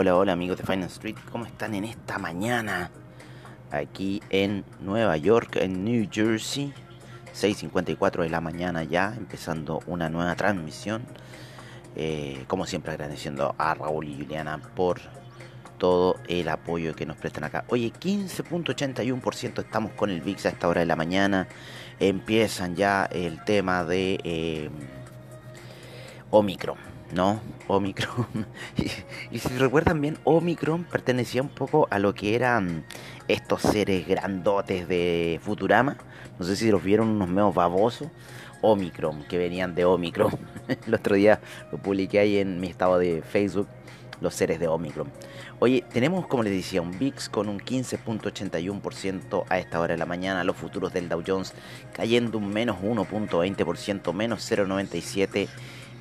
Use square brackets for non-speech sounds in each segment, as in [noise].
Hola, hola, amigos de Finance Street, ¿cómo están en esta mañana? Aquí en Nueva York, en New Jersey, 6.54 de la mañana ya, empezando una nueva transmisión. Eh, como siempre agradeciendo a Raúl y Juliana por todo el apoyo que nos prestan acá. Oye, 15.81% estamos con el VIX a esta hora de la mañana. Empiezan ya el tema de eh, Omicron ¿no? Omicron. [laughs] y, si recuerdan bien, Omicron pertenecía un poco a lo que eran estos seres grandotes de Futurama. No sé si los vieron unos meos babosos. Omicron, que venían de Omicron. [laughs] El otro día lo publiqué ahí en mi estado de Facebook, los seres de Omicron. Oye, tenemos, como les decía, un VIX con un 15.81% a esta hora de la mañana. Los futuros del Dow Jones cayendo un menos 1.20%, menos 0.97%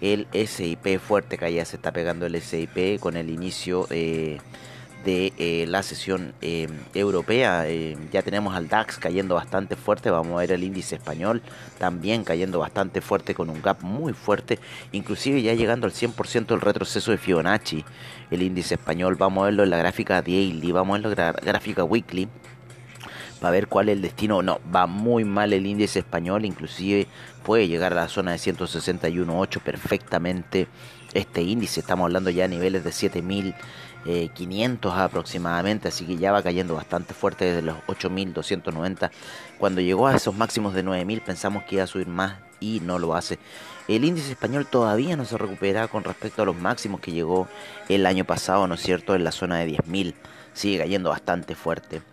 el SIP fuerte que ya se está pegando el SIP con el inicio eh, de eh, la sesión eh, europea. ya tenemos al DAX cayendo bastante fuerte, vamos a ver el índice español también cayendo bastante fuerte con un gap muy fuerte, inclusive ya llegando al 100% del retroceso de Fibonacci, el índice español, vamos a verlo en la gráfica daily, vamos a verlo en la gráfica weekly para ver cuál es el destino. No, va muy mal el índice español, inclusive puede llegar a la zona de 161.8 perfectamente este índice. Estamos hablando ya a niveles de 7.500 aproximadamente, así que ya va cayendo bastante fuerte desde los 8.290. Cuando llegó a esos máximos de 9.000 pensamos que iba a subir más y no lo hace. El índice español todavía no se recupera con respecto a los máximos que llegó el año pasado, ¿no es cierto?, en la zona de 10.000. Sigue cayendo bastante fuerte.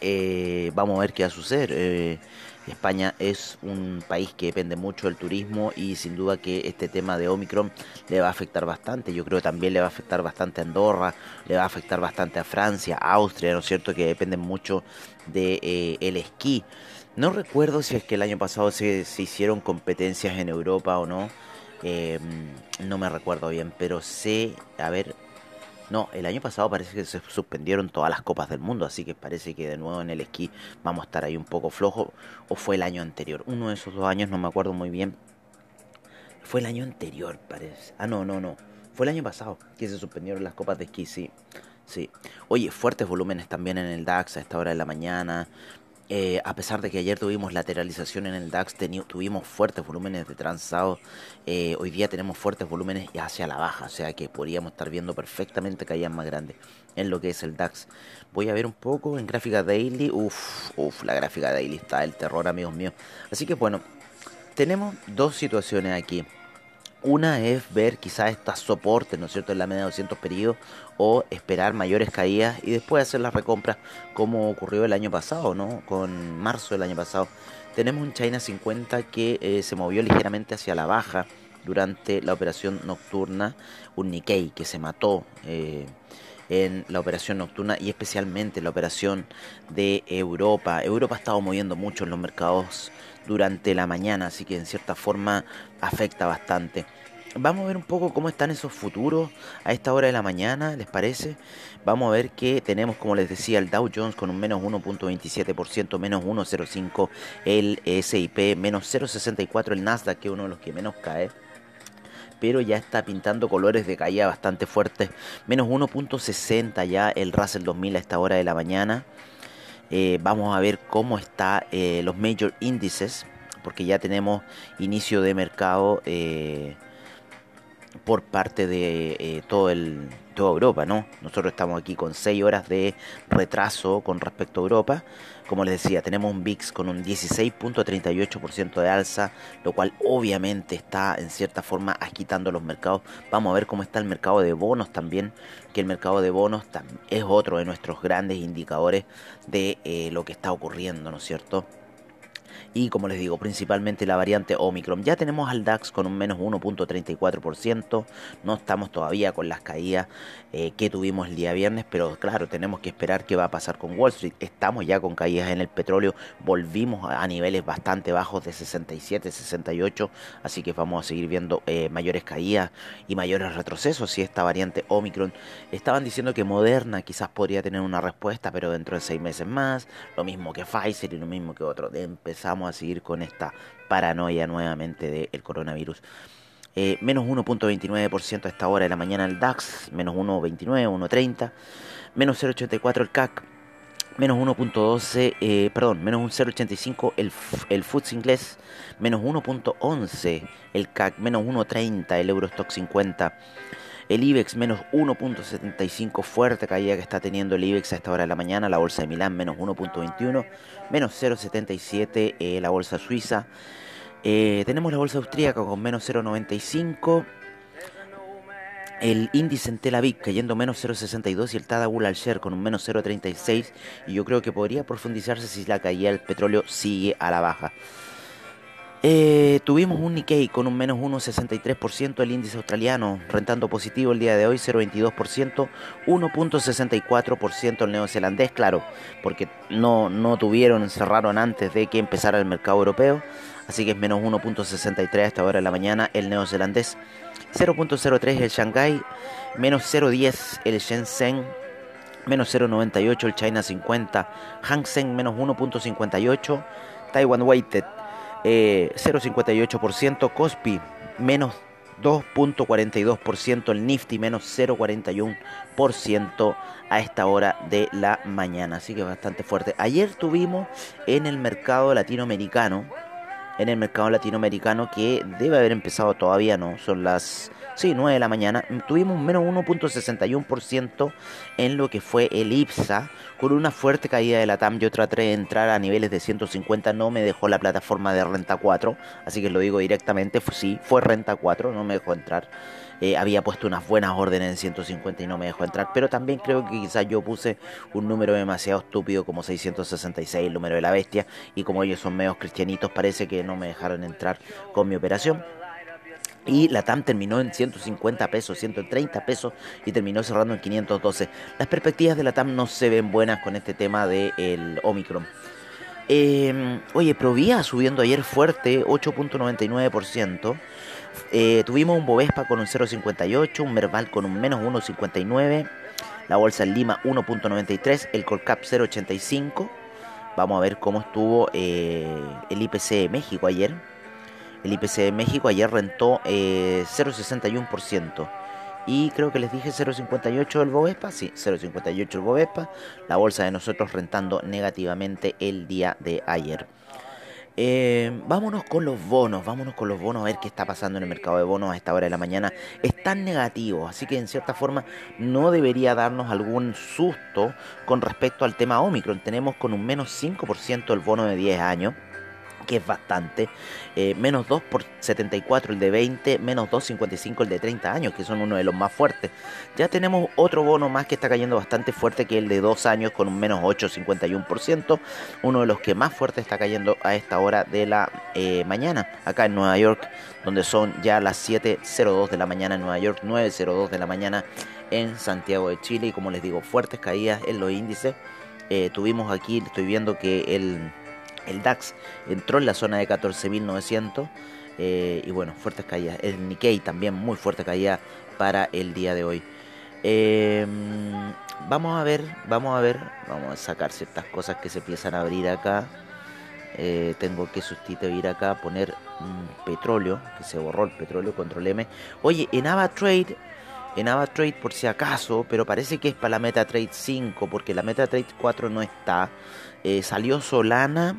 Eh, vamos a ver qué va a suceder. Eh, España es un país que depende mucho del turismo y sin duda que este tema de Omicron le va a afectar bastante. Yo creo que también le va a afectar bastante a Andorra, le va a afectar bastante a Francia, Austria, ¿no es cierto? Que dependen mucho del de, eh, el esquí. No recuerdo si es que el año pasado se, se hicieron competencias en Europa o no. no me recuerdo bien, pero sé, a ver, no, el año pasado parece que se suspendieron todas las copas del mundo, así que parece que de nuevo en el esquí vamos a estar ahí un poco flojo. O fue el año anterior, uno de esos dos años, no me acuerdo muy bien. Fue el año anterior, parece. Ah, no, no, no. Fue el año pasado que se suspendieron las copas de esquí, sí. Sí. Oye, fuertes volúmenes también en el DAX a esta hora de la mañana. Eh, a pesar de que ayer tuvimos lateralización en el DAX, tuvimos fuertes volúmenes de transado, eh, hoy día tenemos fuertes volúmenes hacia la baja, o sea que podríamos estar viendo perfectamente caídas más grandes en lo que es el DAX. Voy a ver un poco en gráfica daily, uff, uff, la gráfica daily está el terror amigos míos. Así que bueno, tenemos dos situaciones aquí. Una es ver quizás estas soportes, ¿no es cierto?, en la media de 200 periodos o esperar mayores caídas y después hacer las recompras como ocurrió el año pasado, ¿no? Con marzo del año pasado. Tenemos un China 50 que eh, se movió ligeramente hacia la baja durante la operación nocturna, un Nikkei que se mató. Eh, en la operación nocturna y especialmente en la operación de Europa. Europa ha estado moviendo mucho en los mercados durante la mañana, así que en cierta forma afecta bastante. Vamos a ver un poco cómo están esos futuros a esta hora de la mañana, ¿les parece? Vamos a ver que tenemos, como les decía, el Dow Jones con un menos 1.27%, menos 1.05% el SIP, menos 0.64% el Nasdaq, que es uno de los que menos cae pero ya está pintando colores de caída bastante fuertes. Menos 1.60 ya el Russell 2000 a esta hora de la mañana. Eh, vamos a ver cómo están eh, los major índices, porque ya tenemos inicio de mercado eh, por parte de todo el, toda Europa, ¿no? Nosotros estamos aquí con 6 horas de retraso con respecto a Europa. Como les decía, tenemos un VIX con un 16.38% de alza, lo cual obviamente está en cierta forma agitando los mercados. Vamos a ver cómo está el mercado de bonos también, que el mercado de bonos es otro de nuestros grandes indicadores de eh, lo que está ocurriendo, ¿no es cierto? Y como les digo, principalmente la variante Omicron. Ya tenemos al DAX con un menos 1.34%, no estamos todavía con las caídas eh, que tuvimos el día viernes, pero claro, tenemos que esperar qué va a pasar con Wall Street. Estamos ya con caídas en el petróleo, volvimos a niveles bastante bajos de 67, 68, así que vamos a seguir viendo eh, mayores caídas y mayores retrocesos si esta variante Omicron. Estaban diciendo que Moderna quizás podría tener una respuesta, pero dentro de seis meses más, lo mismo que Pfizer y lo mismo que otro. Empezamos a seguir con esta paranoia nuevamente del coronavirus. Eh, menos 1.29% a esta hora de la mañana el DAX, menos 1.29, 1.30, menos 0.84 el CAC, menos 1.12, eh, perdón, menos un 0.85 el, el FTSE inglés, menos 1.11 el CAC, menos 1.30 el Eurostock 50, el IBEX menos 1.75, fuerte caída que está teniendo el IBEX a esta hora de la mañana, la bolsa de Milán menos 1.21, menos 0.77 eh, la bolsa suiza, eh, tenemos la bolsa austríaca con menos 0.95, el índice en Tel Aviv cayendo menos 0,62 y el Tadabul al Share con un menos 0,36 y yo creo que podría profundizarse si la caída del petróleo sigue a la baja. Eh, tuvimos un Nikkei con un menos 1,63%, el índice australiano rentando positivo el día de hoy 0,22%, 1,64% el neozelandés, claro, porque no, no tuvieron, cerraron antes de que empezara el mercado europeo, así que es menos 1,63 hasta ahora de la mañana el neozelandés, 0,03 el Shanghai, menos 0,10 el Shenzhen, menos 0,98 el China 50, Hang Seng menos 1,58, Taiwan Weighted 0,58%, eh, Cospi menos 2.42%, el Nifty menos 0.41% a esta hora de la mañana, así que bastante fuerte. Ayer tuvimos en el mercado latinoamericano, en el mercado latinoamericano que debe haber empezado todavía, no, son las Sí, 9 de la mañana. Tuvimos menos 1.61% en lo que fue el IPSA, con una fuerte caída de la TAM. Yo traté de entrar a niveles de 150, no me dejó la plataforma de renta 4, así que lo digo directamente, sí, fue renta 4, no me dejó entrar. Eh, había puesto unas buenas órdenes en 150 y no me dejó entrar, pero también creo que quizás yo puse un número demasiado estúpido como 666, el número de la bestia, y como ellos son medios cristianitos, parece que no me dejaron entrar con mi operación. Y la TAM terminó en 150 pesos, 130 pesos y terminó cerrando en 512. Las perspectivas de la TAM no se ven buenas con este tema del Omicron. Eh, oye, Provía subiendo ayer fuerte, 8.99%. Eh, tuvimos un Bovespa con un 0.58, un Merval con un menos 1.59, la Bolsa en Lima 1.93, el Colcap 0.85. Vamos a ver cómo estuvo eh, el IPC de México ayer. El IPC de México ayer rentó 0,61%. Eh, y creo que les dije 0,58 el Bovespa. Sí, 0,58 el Bovespa. La bolsa de nosotros rentando negativamente el día de ayer. Eh, vámonos con los bonos, vámonos con los bonos a ver qué está pasando en el mercado de bonos a esta hora de la mañana. Están negativos, así que en cierta forma no debería darnos algún susto con respecto al tema Omicron. Tenemos con un menos 5% el bono de 10 años que es bastante. Eh, menos 2 por 74 el de 20, menos 2,55 el de 30 años, que son uno de los más fuertes. Ya tenemos otro bono más que está cayendo bastante fuerte, que el de 2 años con un menos 8,51%. Uno de los que más fuerte está cayendo a esta hora de la eh, mañana, acá en Nueva York, donde son ya las 7.02 de la mañana en Nueva York, 9.02 de la mañana en Santiago de Chile. Y como les digo, fuertes caídas en los índices. Eh, tuvimos aquí, estoy viendo que el el DAX entró en la zona de 14.900 eh, y bueno, fuertes caídas. El Nikkei también muy fuerte caída para el día de hoy. Em, vamos a ver, vamos a ver, vamos a sacar ciertas cosas que se empiezan a abrir acá. Eh, tengo que sustituir acá, poner petróleo, que se borró el petróleo, control M. Oye, en AvaTrade, en AvaTrade por si acaso, pero parece que es para la MetaTrade 5, porque la MetaTrade 4 no está. Eh, salió Solana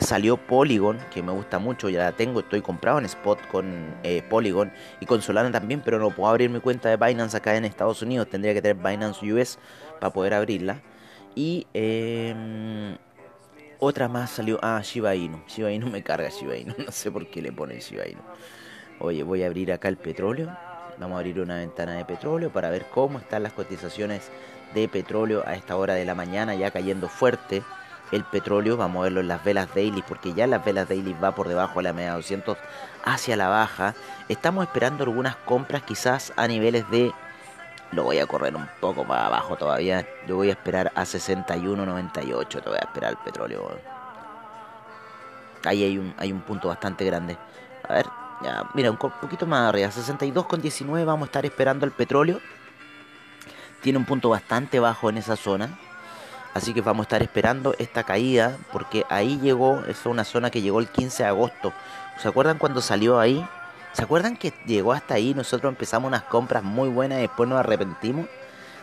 salió Polygon, que me gusta mucho, ya la tengo, estoy comprado en Spot con eh, Polygon y con Solana también, pero no puedo abrir mi cuenta de Binance acá en Estados Unidos, tendría que tener Binance US para poder abrirla. Y em, otra más salió, ah, Shiba Inu, Shiba Inu me carga Shiba Inu, [laughs] no sé por qué le ponen Shiba Inu. Oye, voy a abrir acá el petróleo, vamos a abrir una ventana de petróleo para ver cómo están las cotizaciones de petróleo a esta hora de la mañana, ya cayendo fuerte el petróleo, vamos a verlo en las velas daily, porque ya las velas daily va por debajo de la media 200 hacia la baja. Estamos esperando algunas compras quizás a niveles de... Lo voy a correr un poco más abajo todavía. Lo voy a esperar a 61.98. Te voy a esperar el petróleo. Ahí hay un, hay un punto bastante grande. A ver, ya, mira, un poquito más arriba. 62.19 vamos a estar esperando el petróleo. Tiene un punto bastante bajo en esa zona. Así que vamos a estar esperando esta caída porque ahí llegó, es una zona que llegó el 15 de agosto. ¿Se acuerdan cuando salió ahí? ¿Se acuerdan que llegó hasta ahí? Nosotros empezamos unas compras muy buenas y después nos arrepentimos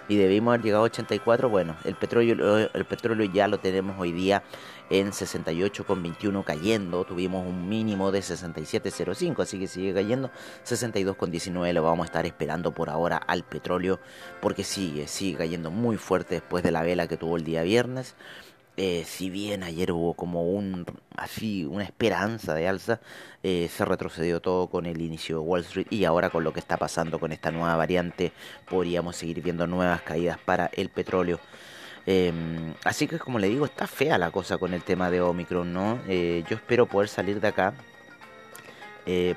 y debimos haber llegado a 84. Bueno, el petróleo, el petróleo ya lo tenemos hoy día en 68,21 cayendo. Tuvimos un mínimo de 67,05, así que sigue cayendo. 62,19 lo vamos a estar esperando por ahora al petróleo porque sigue, sigue cayendo muy fuerte después de la vela que tuvo el día viernes. Eh, si bien ayer hubo como un así una esperanza de alza, eh, se retrocedió todo con el inicio de Wall Street y ahora con lo que está pasando con esta nueva variante podríamos seguir viendo nuevas caídas para el petróleo. Em, así que como le digo, está fea la cosa con el tema de Omicron, ¿no? Eh, yo espero poder salir de acá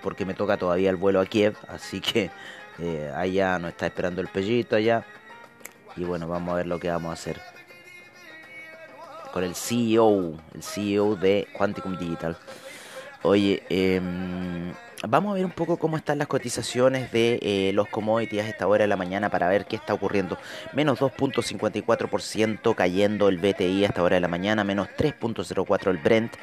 porque me toca todavía el vuelo a Kiev, así que allá nos está esperando el pellito allá y bueno, vamos a ver lo que vamos a hacer con el CEO, el CEO de Quanticum Digital. Oye, em, vamos a ver un poco cómo están las cotizaciones de eh, los commodities a esta hora de la mañana para ver qué está ocurriendo. Menos 2.54% cayendo el BTI a esta hora de la mañana, menos 3.04 el Brent,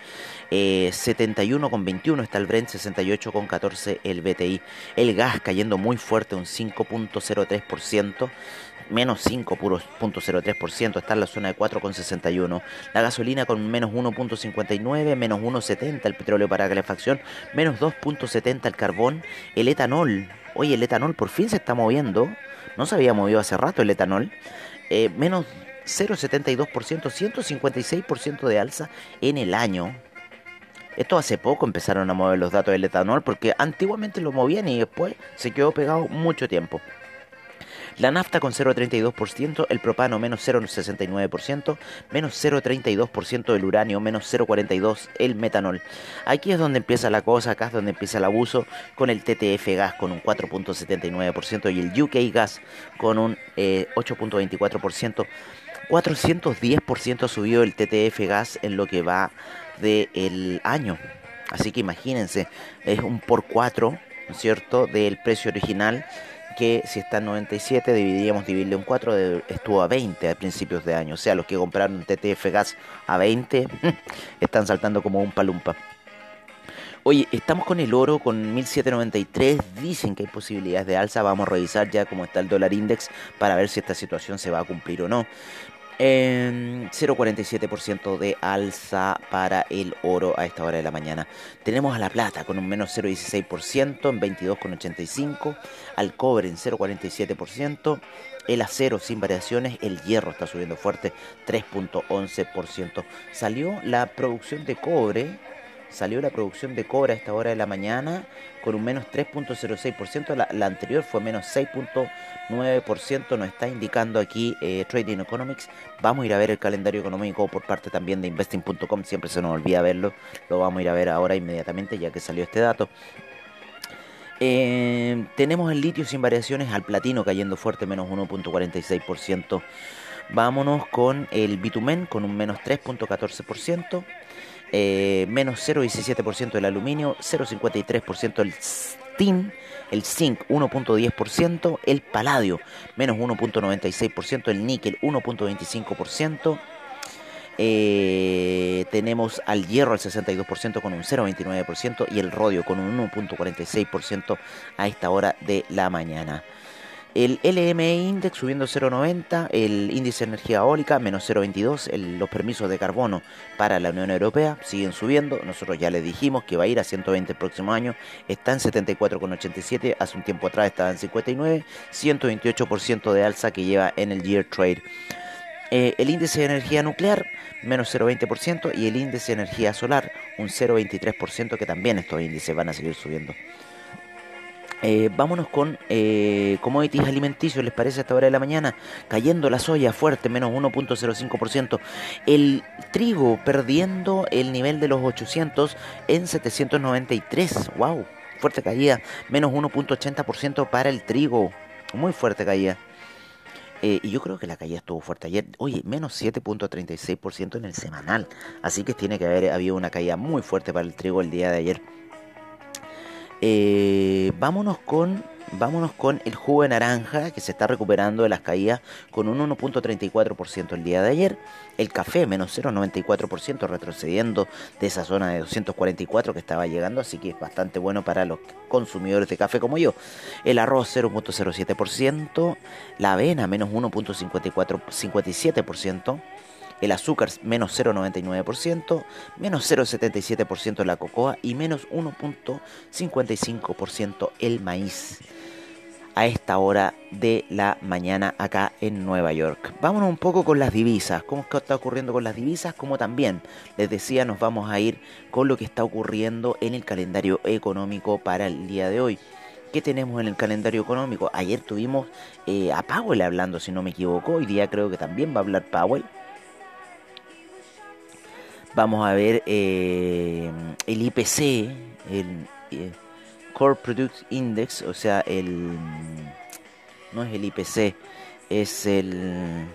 eh, 71,21 está el Brent, 68,14 el BTI. El gas cayendo muy fuerte, un 5.03% menos 5.03%, está en la zona de 4,61. La gasolina con menos 1.59, menos 1.70 el petróleo para calefacción, menos 2.70 el carbón, el etanol. Oye, el etanol por fin se está moviendo, no se había movido hace rato el etanol, eh, menos 0,72%, 156% de alza en el año. Esto hace poco empezaron a mover los datos del etanol porque antiguamente lo movían y después se quedó pegado mucho tiempo. La nafta con 0,32%, el propano menos 0,69%, menos 0,32% el uranio, menos 0,42% el metanol. Aquí es donde empieza la cosa, acá es donde empieza el abuso con el TTF gas con un 4,79% y el UK gas con un 8,24%. Eh, 410% ha subido el TTF gas en lo que va del año. Así que imagínense, es un por 4, ¿no es cierto?, del precio original que si está en 97 dividiríamos dividirle en 4, estuvo a 20 a principios de año. O sea, los que compraron TTF gas a 20 [laughs] están saltando como un palumpa. Oye, estamos con el oro con 1793. Dicen que hay posibilidades de alza. Vamos a revisar ya cómo está el dólar index para ver si esta situación se va a cumplir o no. 0,47% de alza para el oro a esta hora de la mañana. Tenemos a la plata con un menos 0,16% en 22,85%, al cobre en 0,47%, el acero sin variaciones, el hierro está subiendo fuerte 3,11%. Salió la producción de cobre salió la producción de cobre a esta hora de la mañana con un menos 3.06%, la, anterior fue menos 6.9%, nos está indicando aquí eh, Trading Economics. Vamos a ir a ver el calendario económico por parte también de investing.com, siempre se nos olvida verlo, lo vamos a ir a ver ahora inmediatamente ya que salió este dato. Eh, tenemos el litio sin variaciones, al platino cayendo fuerte, menos 1.46%. Vámonos con el bitumen con un menos 3.14%. Eh, menos 0,17% el aluminio, 0,53% el tin, el zinc 1.10%, el paladio menos 1.96%, el níquel 1.25%. Eh, tenemos al hierro al 62% con un 0,29% y el rodio con un 1.46% a esta hora de la mañana. El LME Index subiendo 0,90, el índice de energía eólica menos 0,22, los permisos de carbono para la Unión Europea siguen subiendo, nosotros ya les dijimos que va a ir a 120 el próximo año, está en 74,87, hace un tiempo atrás estaba en 59, 128% de alza que lleva en el Year Trade. Eh, el índice de energía nuclear menos 0,20% y el índice de energía solar un 0,23% que también estos índices van a seguir subiendo. Eh, vámonos con eh, commodities alimenticios, ¿les parece a esta hora de la mañana? Cayendo la soya fuerte, menos 1.05%. El trigo perdiendo el nivel de los 800 en 793. ¡Wow! Fuerte caída, menos 1.80% para el trigo. Muy fuerte caída. Eh, y yo creo que la caída estuvo fuerte ayer. Oye, menos 7.36% en el semanal. Así que tiene que haber habido una caída muy fuerte para el trigo el día de ayer. Eh, vámonos con vámonos con el jugo de naranja que se está recuperando de las caídas con un 1.34% el día de ayer. El café menos 0.94% retrocediendo de esa zona de 244 que estaba llegando, así que es bastante bueno para los consumidores de café como yo. El arroz 0.07%, la avena menos 1.57% el azúcar menos 0,99%, menos 0,77% la cocoa y menos 1,55% el maíz a esta hora de la mañana acá en Nueva York. Vámonos un poco con las divisas, cómo está ocurriendo con las divisas, como también les decía nos vamos a ir con lo que está ocurriendo en el calendario económico para el día de hoy. ¿Qué tenemos en el calendario económico? Ayer tuvimos eh, a Powell hablando, si no me equivoco, hoy día creo que también va a hablar Powell vamos a ver eh, el IPC, el eh, Core Product Index, o sea, el no es el IPC, es el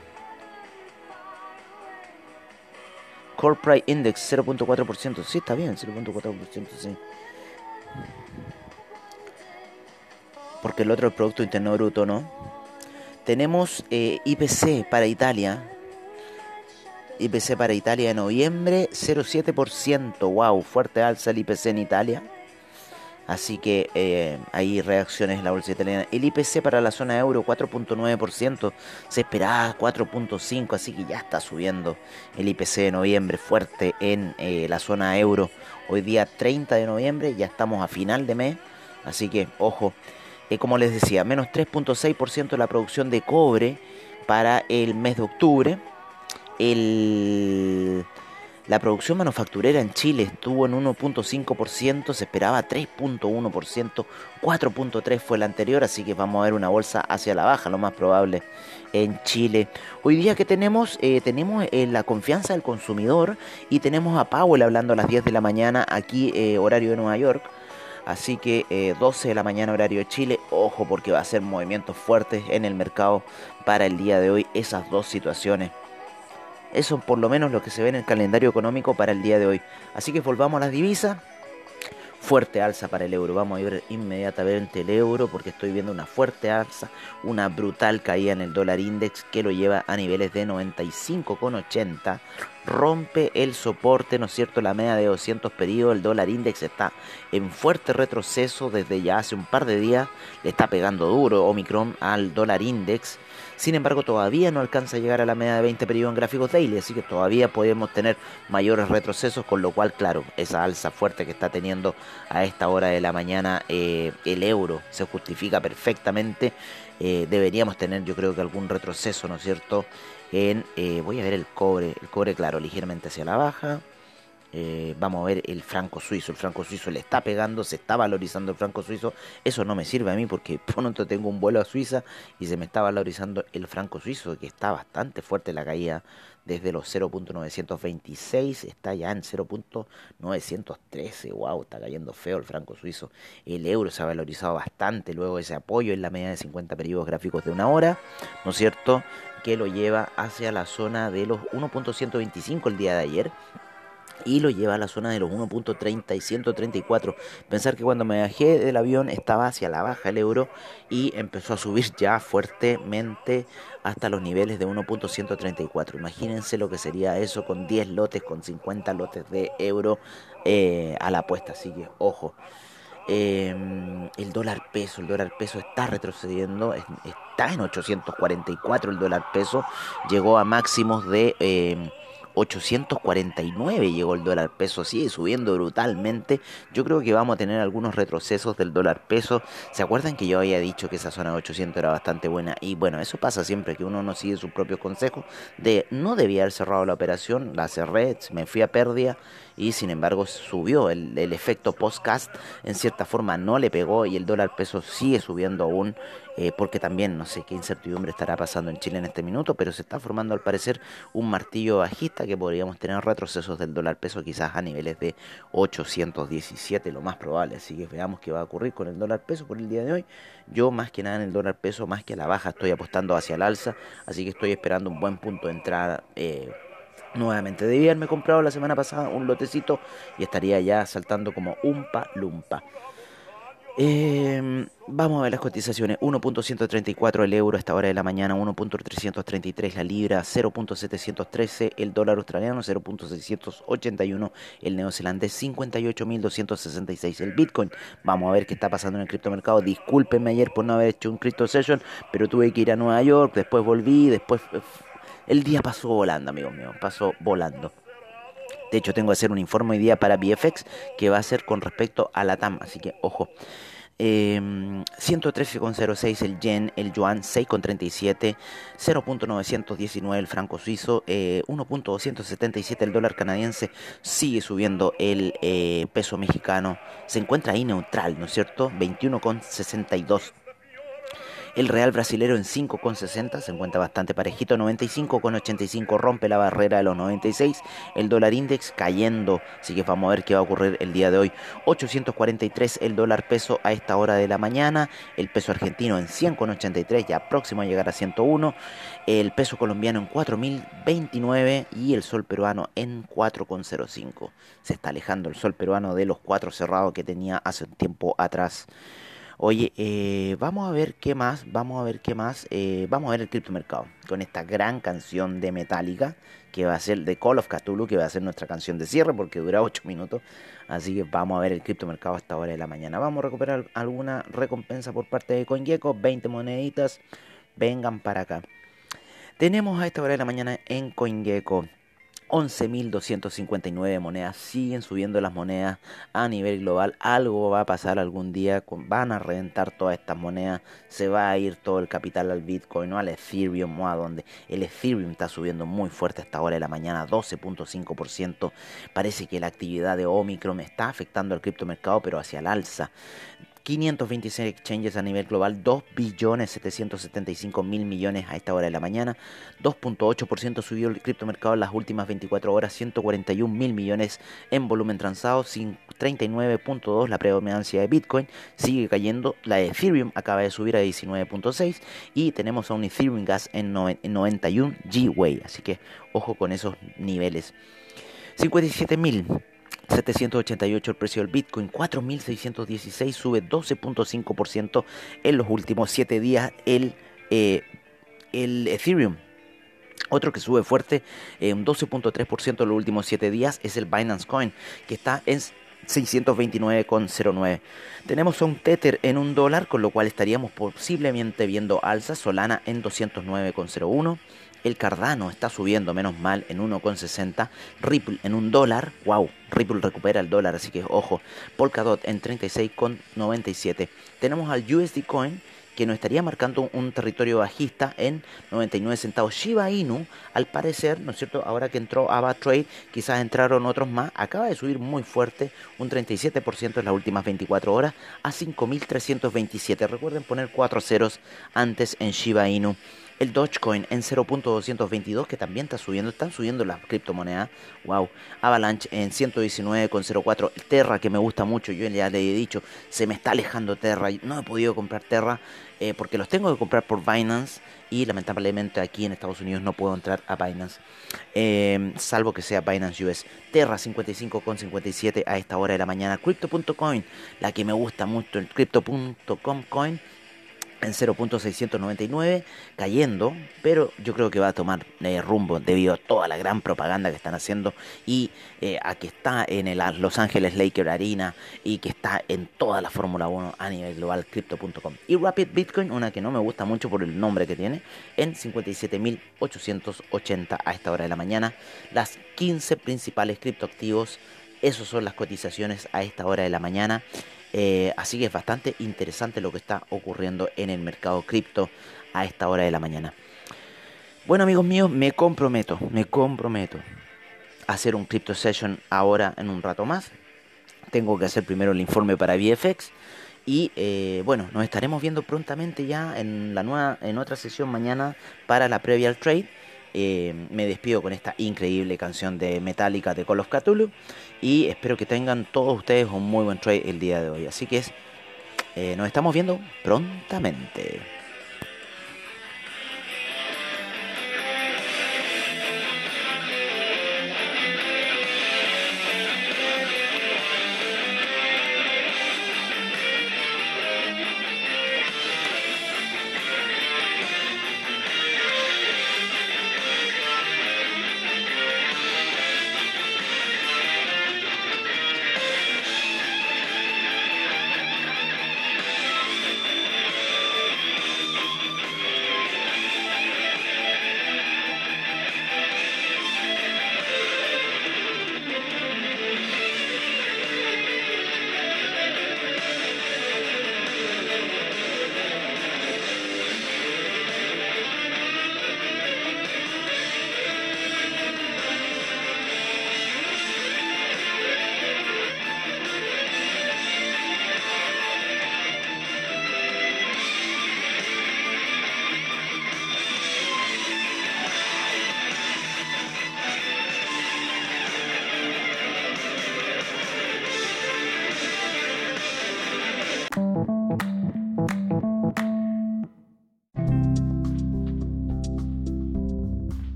Core Price Index 0.4%. Sí, está bien, 0.4%, sí. Porque el otro es Producto Interno Bruto, ¿no? Tenemos eh, IPC para Italia, IPC para Italia de noviembre, 0,7%. Wow, fuerte alza el IPC en Italia. Así que eh, hay reacciones la bolsa italiana. El IPC para la zona euro 4.9%. Se esperaba 4.5%, así que ya está subiendo el IPC de noviembre fuerte en eh, la zona euro. Hoy día 30 de noviembre, ya estamos a final de mes. Así que ojo, eh, como les decía, menos 3.6% la producción de cobre para el mes de octubre la producción manufacturera en Chile estuvo en 1.5%, se esperaba 3.1%, 4.3% fue el anterior, así que vamos a ver una bolsa hacia la baja, lo más probable en Chile. Hoy día que tenemos, eh, tenemos eh, la confianza del consumidor y tenemos a Powell hablando a las 10 de la mañana aquí, eh, horario de Nueva York. Así que 12 de la mañana horario de Chile, ojo porque va a ser movimientos fuertes en el mercado para el día de hoy, esas dos situaciones. Eso por lo menos lo que se ve en el calendario económico para el día de hoy. Así que volvamos a las divisas. Fuerte alza para el euro. Vamos a ver inmediatamente el euro porque estoy viendo una fuerte alza, una brutal caída en el dólar index que lo lleva a niveles de 95,80 rompe el soporte, ¿no es cierto? La media de 200 periodos, el dólar index está en fuerte retroceso desde ya hace un par de días, le está pegando duro Omicron al dólar index. Sin embargo, todavía no alcanza a llegar a la media de 20 periodos en gráficos daily, así que todavía podemos tener mayores retrocesos, con lo cual, claro, esa alza fuerte que está teniendo a esta hora de la mañana eh, el euro se justifica perfectamente. Eh, deberíamos tener, yo creo que algún retroceso, ¿no es cierto? En, eh, voy a ver el cobre, el cobre claro, ligeramente hacia la baja. Eh, vamos a ver el franco suizo. El franco suizo le está pegando, se está valorizando el franco suizo. Eso no me sirve a mí porque [laughs] pronto tengo un vuelo a Suiza y se me está valorizando el franco suizo, que está bastante fuerte la caída desde los 0.926, está ya en 0.913. Wow, está cayendo feo el franco suizo. El euro se ha valorizado bastante luego de ese apoyo en la media de 50 periodos gráficos de una hora, ¿no es cierto? que lo lleva hacia la zona de los 1.125 el día de ayer y lo lleva a la zona de los 1.30 y 134. Pensar que cuando me bajé del avión estaba hacia la baja el euro y empezó a subir ya fuertemente hasta los niveles de 1.134. Imagínense lo que sería eso con 10 lotes, con 50 lotes de euro eh, a la apuesta. Así que ojo. Em, el dólar peso, el dólar peso está retrocediendo, está en 844 el dólar peso, llegó a máximos de 849 llegó el dólar peso, sigue subiendo brutalmente. Yo creo que vamos a tener algunos retrocesos del dólar peso. ¿Se acuerdan que yo había dicho que esa zona de 800 era bastante buena? Y bueno, eso pasa siempre que uno no sigue sus propios consejos de no debía haber cerrado la operación, la cerré, me fui a pérdida y sin embargo subió el, el efecto postcast en cierta forma no le pegó y el dólar peso sigue subiendo aún eh, porque también no sé qué incertidumbre estará pasando en Chile en este minuto, pero se está formando al parecer un martillo bajista que podríamos tener retrocesos del dólar peso quizás a niveles de 817, lo más probable. Así que veamos qué va a ocurrir con el dólar peso por el día de hoy. Yo más que nada en el dólar peso, más que a la baja, estoy apostando hacia el alza, así que estoy esperando un buen punto de entrada. Eh, nuevamente, debí haberme comprado la semana pasada un lotecito y estaría ya saltando como umpa lumpa. Eh, vamos a ver las cotizaciones. 1.134 el euro a esta hora de la mañana, 1.333 la libra, 0.713 el dólar australiano, 0.681 el neozelandés, 58.266 el bitcoin. Vamos a ver qué está pasando en el criptomercado. Discúlpenme ayer por no haber hecho un crypto session, pero tuve que ir a Nueva York, después volví, después eh, el día pasó volando, amigos míos, pasó volando. De hecho, tengo que hacer un informe hoy día para BFX que va a ser con respecto a la TAM, así que ojo. Eh, 113,06 el yen, el yuan 6,37, 0.919 el franco suizo, eh, 1.277 el dólar canadiense, sigue subiendo el eh, peso mexicano, se encuentra ahí neutral, ¿no es cierto? 21,62 el Real Brasilero en 5,60 se encuentra bastante parejito. 95,85 rompe la barrera de los 96. El dólar index cayendo. Así que vamos a ver qué va a ocurrir el día de hoy. 843 el dólar peso a esta hora de la mañana. El peso argentino en 100,83 ya próximo a llegar a 101. El peso colombiano en 4.029 y el sol peruano en 4,05. Se está alejando el sol peruano de los 4 cerrados que tenía hace un tiempo atrás. Oye, eh, vamos a ver qué más, vamos a ver qué más, eh, vamos a ver el criptomercado con esta gran canción de Metallica que va a ser de Call of Cthulhu, que va a ser nuestra canción de cierre porque dura 8 minutos. Así que vamos a ver el criptomercado hasta hora de la mañana. Vamos a recuperar alguna recompensa por parte de CoinGecko, 20 moneditas, vengan para acá. Tenemos a esta hora de la mañana en CoinGecko 11.259 monedas. Siguen subiendo las monedas a nivel global. Algo va a pasar algún día. Van a reventar todas estas monedas. Se va a ir todo el capital al Bitcoin o al Ethereum o a donde. El Ethereum está subiendo muy fuerte hasta ahora de la mañana. 12.5%. Parece que la actividad de Omicron está afectando al criptomercado pero hacia el alza. 526 exchanges a nivel global, 2 billones 775 mil millones a esta hora de la mañana, 2.8% subió el criptomercado en las últimas 24 horas, 141 mil millones en volumen transado, 39.2 la predominancia de Bitcoin, sigue cayendo, la de Ethereum acaba de subir a 19.6 y tenemos a un Ethereum Gas en 91 G-Way, así que ojo con esos niveles. 57 mil 788 el precio del Bitcoin, 4.616 sube 12.5% en los últimos 7 días el, eh, el Ethereum. Otro que sube fuerte, eh, un 12.3% en los últimos 7 días, es el Binance Coin, que está en 629,09. Tenemos un Tether en un dólar, con lo cual estaríamos posiblemente viendo alza. Solana en 209,01. El Cardano está subiendo, menos mal, en 1,60. Ripple en un dólar. Wow, Ripple recupera el dólar, así que ojo. Polkadot en 36,97. Tenemos al USD Coin que nos estaría marcando un territorio bajista en 99 centavos. Shiba Inu, al parecer, ¿no es cierto? Ahora que entró Ava Trade, quizás entraron otros más, acaba de subir muy fuerte, un 37% en las últimas 24 horas, a 5.327. Recuerden poner cuatro ceros antes en Shiba Inu el Dogecoin en 0.222 que también está subiendo, están subiendo las criptomonedas, wow, Avalanche en 119.04, Terra que me gusta mucho, yo ya le he dicho, se me está alejando Terra, no he podido comprar Terra eh, porque los tengo que comprar por Binance y lamentablemente aquí en Estados Unidos no puedo entrar a Binance, eh, salvo que sea Binance US. Terra 55,57 a esta hora de la mañana. Crypto.coin, la que me gusta mucho, el Crypto.com coin en 0.699, cayendo, pero yo creo que va a tomar eh, rumbo debido a toda la gran propaganda que están haciendo y eh, a que está en el Los Ángeles Laker Arena y que está en toda la Fórmula 1 a nivel global, crypto.com. Y Rapid Bitcoin, una que no me gusta mucho por el nombre que tiene, en 57.880 a esta hora de la mañana. Las 15 principales criptoactivos, esos son las cotizaciones a esta hora de la mañana. Eh, así que es bastante interesante lo que está ocurriendo en el mercado cripto a esta hora de la mañana. Bueno amigos míos, me comprometo, me comprometo a hacer un crypto session ahora en un rato más. Tengo que hacer primero el informe para VFX y eh, bueno, nos estaremos viendo prontamente ya en la nueva, en otra sesión mañana para la previa trade. Eh, me despido con esta increíble canción de Metallica de Call of Cthulhu y espero que tengan todos ustedes un muy buen trade el día de hoy. Así que es, eh, nos estamos viendo prontamente.